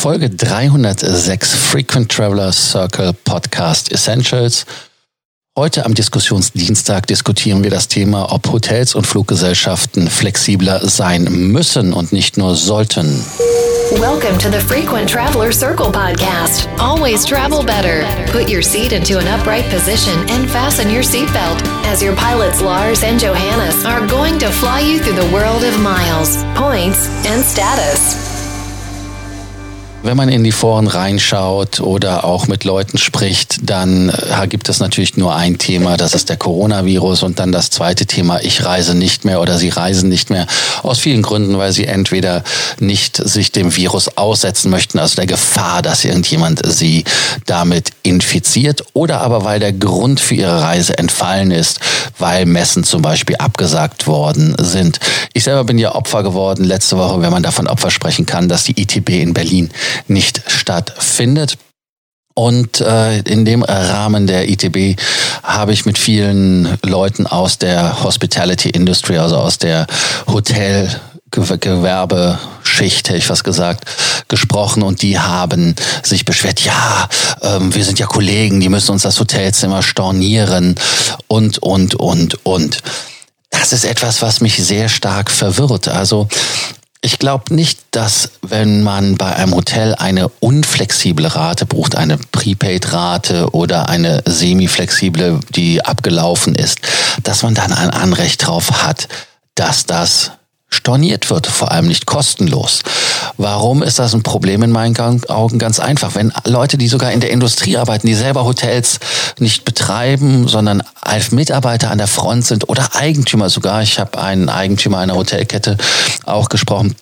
Folge 306 Frequent Traveler Circle Podcast Essentials. Heute am Diskussionsdienstag diskutieren wir das Thema, ob Hotels und Fluggesellschaften flexibler sein müssen und nicht nur sollten. Welcome to the Frequent Traveler Circle podcast. Always travel better. Put your seat into an upright position and fasten your seatbelt as your pilots Lars and Johannes are going to fly you through the world of miles, points, and status. Wenn man in die Foren reinschaut oder auch mit Leuten spricht, dann äh, gibt es natürlich nur ein Thema, das ist der Coronavirus und dann das zweite Thema, ich reise nicht mehr oder sie reisen nicht mehr. Aus vielen Gründen, weil sie entweder nicht sich dem Virus aussetzen möchten, also der Gefahr, dass irgendjemand sie damit infiziert oder aber weil der Grund für ihre Reise entfallen ist, weil Messen zum Beispiel abgesagt worden sind. Ich selber bin ja Opfer geworden letzte Woche, wenn man davon Opfer sprechen kann, dass die ITB in Berlin nicht stattfindet. Und äh, in dem Rahmen der ITB habe ich mit vielen Leuten aus der Hospitality Industry, also aus der Hotel Gewerbeschicht, hätte ich fast gesagt, gesprochen und die haben sich beschwert, ja, ähm, wir sind ja Kollegen, die müssen uns das Hotelzimmer stornieren und, und, und, und. Das ist etwas, was mich sehr stark verwirrt. Also ich glaube nicht, dass wenn man bei einem Hotel eine unflexible Rate bucht, eine Prepaid-Rate oder eine semi-flexible, die abgelaufen ist, dass man dann ein Anrecht drauf hat, dass das storniert wird, vor allem nicht kostenlos. Warum ist das ein Problem in meinen Augen? Ganz einfach. Wenn Leute, die sogar in der Industrie arbeiten, die selber Hotels nicht betreiben, sondern als Mitarbeiter an der Front sind oder Eigentümer sogar, ich habe einen Eigentümer einer Hotelkette auch gesprochen,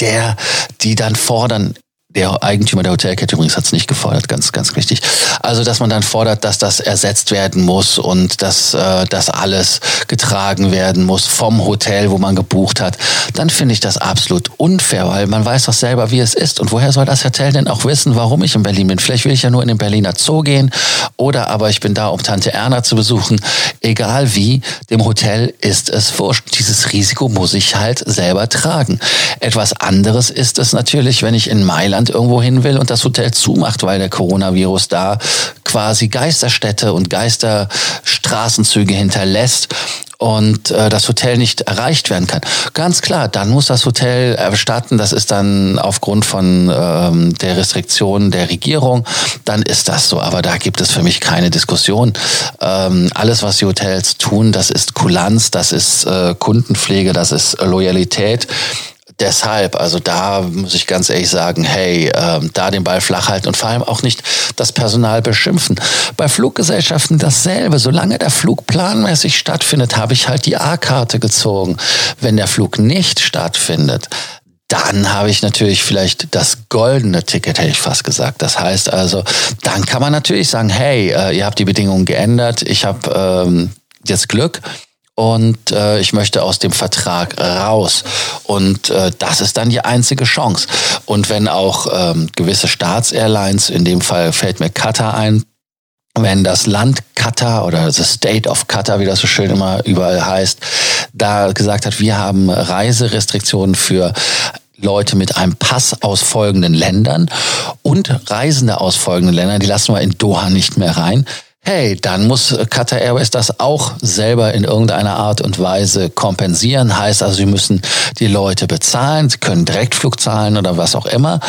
der, die dann fordern, der Eigentümer der Hotelkette übrigens hat es nicht gefordert, ganz, ganz wichtig. Also, dass man dann fordert, dass das ersetzt werden muss und dass äh, das alles getragen werden muss vom Hotel, wo man gebucht hat, dann finde ich das absolut unfair, weil man weiß doch selber, wie es ist. Und woher soll das Hotel denn auch wissen, warum ich in Berlin bin? Vielleicht will ich ja nur in den Berliner Zoo gehen oder aber ich bin da, um Tante Erna zu besuchen. Egal wie, dem Hotel ist es wurscht. Dieses Risiko muss ich halt selber tragen. Etwas anderes ist es natürlich, wenn ich in Mailand Land irgendwo hin will und das Hotel zumacht, weil der Coronavirus da quasi Geisterstädte und Geisterstraßenzüge hinterlässt und äh, das Hotel nicht erreicht werden kann. Ganz klar, dann muss das Hotel erstatten. Das ist dann aufgrund von ähm, der Restriktionen der Regierung. Dann ist das so. Aber da gibt es für mich keine Diskussion. Ähm, alles, was die Hotels tun, das ist Kulanz, das ist äh, Kundenpflege, das ist Loyalität deshalb, also da muss ich ganz ehrlich sagen, hey, ähm, da den Ball flach halten und vor allem auch nicht das Personal beschimpfen. Bei Fluggesellschaften dasselbe. Solange der Flug planmäßig stattfindet, habe ich halt die A-Karte gezogen. Wenn der Flug nicht stattfindet, dann habe ich natürlich vielleicht das goldene Ticket, hätte ich fast gesagt. Das heißt also, dann kann man natürlich sagen, hey, äh, ihr habt die Bedingungen geändert, ich habe ähm, jetzt Glück und äh, ich möchte aus dem Vertrag raus. Und äh, das ist dann die einzige Chance. Und wenn auch ähm, gewisse Staatsairlines, in dem Fall fällt mir Qatar ein, wenn das Land Qatar oder the State of Qatar, wie das so schön immer überall heißt, da gesagt hat, wir haben Reiserestriktionen für Leute mit einem Pass aus folgenden Ländern und Reisende aus folgenden Ländern, die lassen wir in Doha nicht mehr rein hey, dann muss Qatar Airways das auch selber in irgendeiner Art und Weise kompensieren. Heißt also, sie müssen die Leute bezahlen, sie können Direktflug zahlen oder was auch immer,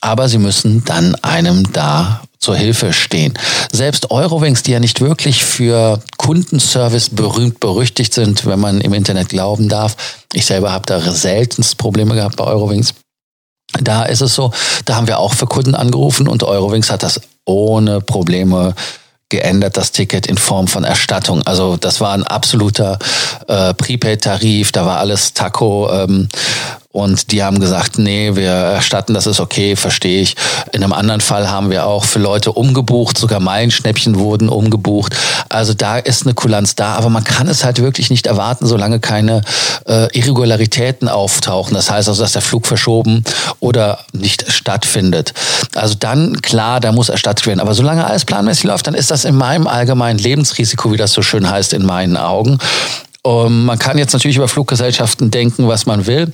aber sie müssen dann einem da zur Hilfe stehen. Selbst Eurowings, die ja nicht wirklich für Kundenservice berühmt berüchtigt sind, wenn man im Internet glauben darf. Ich selber habe da seltenst Probleme gehabt bei Eurowings. Da ist es so, da haben wir auch für Kunden angerufen und Eurowings hat das ohne Probleme geändert, das Ticket in Form von Erstattung. Also das war ein absoluter äh, Prepaid-Tarif, da war alles Taco. Ähm, und die haben gesagt, nee, wir erstatten, das ist okay, verstehe ich. In einem anderen Fall haben wir auch für Leute umgebucht, sogar Meilenschnäppchen wurden umgebucht. Also da ist eine Kulanz da, aber man kann es halt wirklich nicht erwarten, solange keine äh, Irregularitäten auftauchen. Das heißt also, dass der Flug verschoben oder nicht stattfindet. Also dann, klar, da muss erstattet werden. Aber solange alles planmäßig läuft, dann ist das in meinem allgemeinen Lebensrisiko, wie das so schön heißt, in meinen Augen. Um, man kann jetzt natürlich über Fluggesellschaften denken, was man will.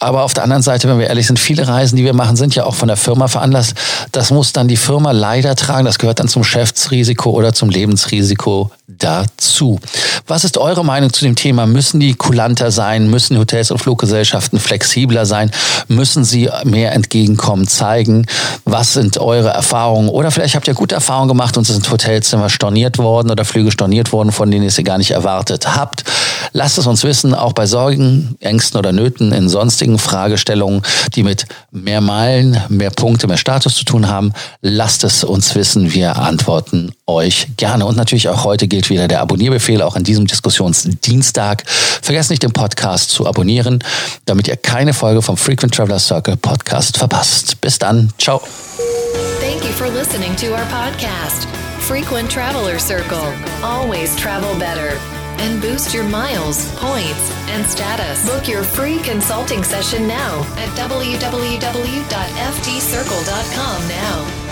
Aber auf der anderen Seite, wenn wir ehrlich sind, viele Reisen, die wir machen, sind ja auch von der Firma veranlasst. Das muss dann die Firma leider tragen. Das gehört dann zum Geschäftsrisiko oder zum Lebensrisiko dazu. Was ist eure Meinung zu dem Thema? Müssen die kulanter sein? Müssen Hotels und Fluggesellschaften flexibler sein? Müssen sie mehr Entgegenkommen zeigen? Was sind eure Erfahrungen? Oder vielleicht habt ihr gute Erfahrungen gemacht und es sind Hotelzimmer storniert worden oder Flüge storniert worden, von denen ihr sie gar nicht erwartet habt. Lasst es uns wissen, auch bei Sorgen, Ängsten oder Nöten in sonstigen Fragestellungen, die mit mehr Meilen, mehr Punkte, mehr Status zu tun haben. Lasst es uns wissen. Wir antworten euch gerne. Und natürlich auch heute gilt wieder der Abonnierbefehl, auch an diesem Diskussionsdienstag. Vergesst nicht, den Podcast zu abonnieren, damit ihr keine Folge vom Frequent Traveler Circle Podcast verpasst. Bis dann. Ciao. Thank you for listening to our podcast, Frequent Traveler Circle. Always travel better. And boost your miles, points, and status. Book your free consulting session now at www.ftcircle.com now.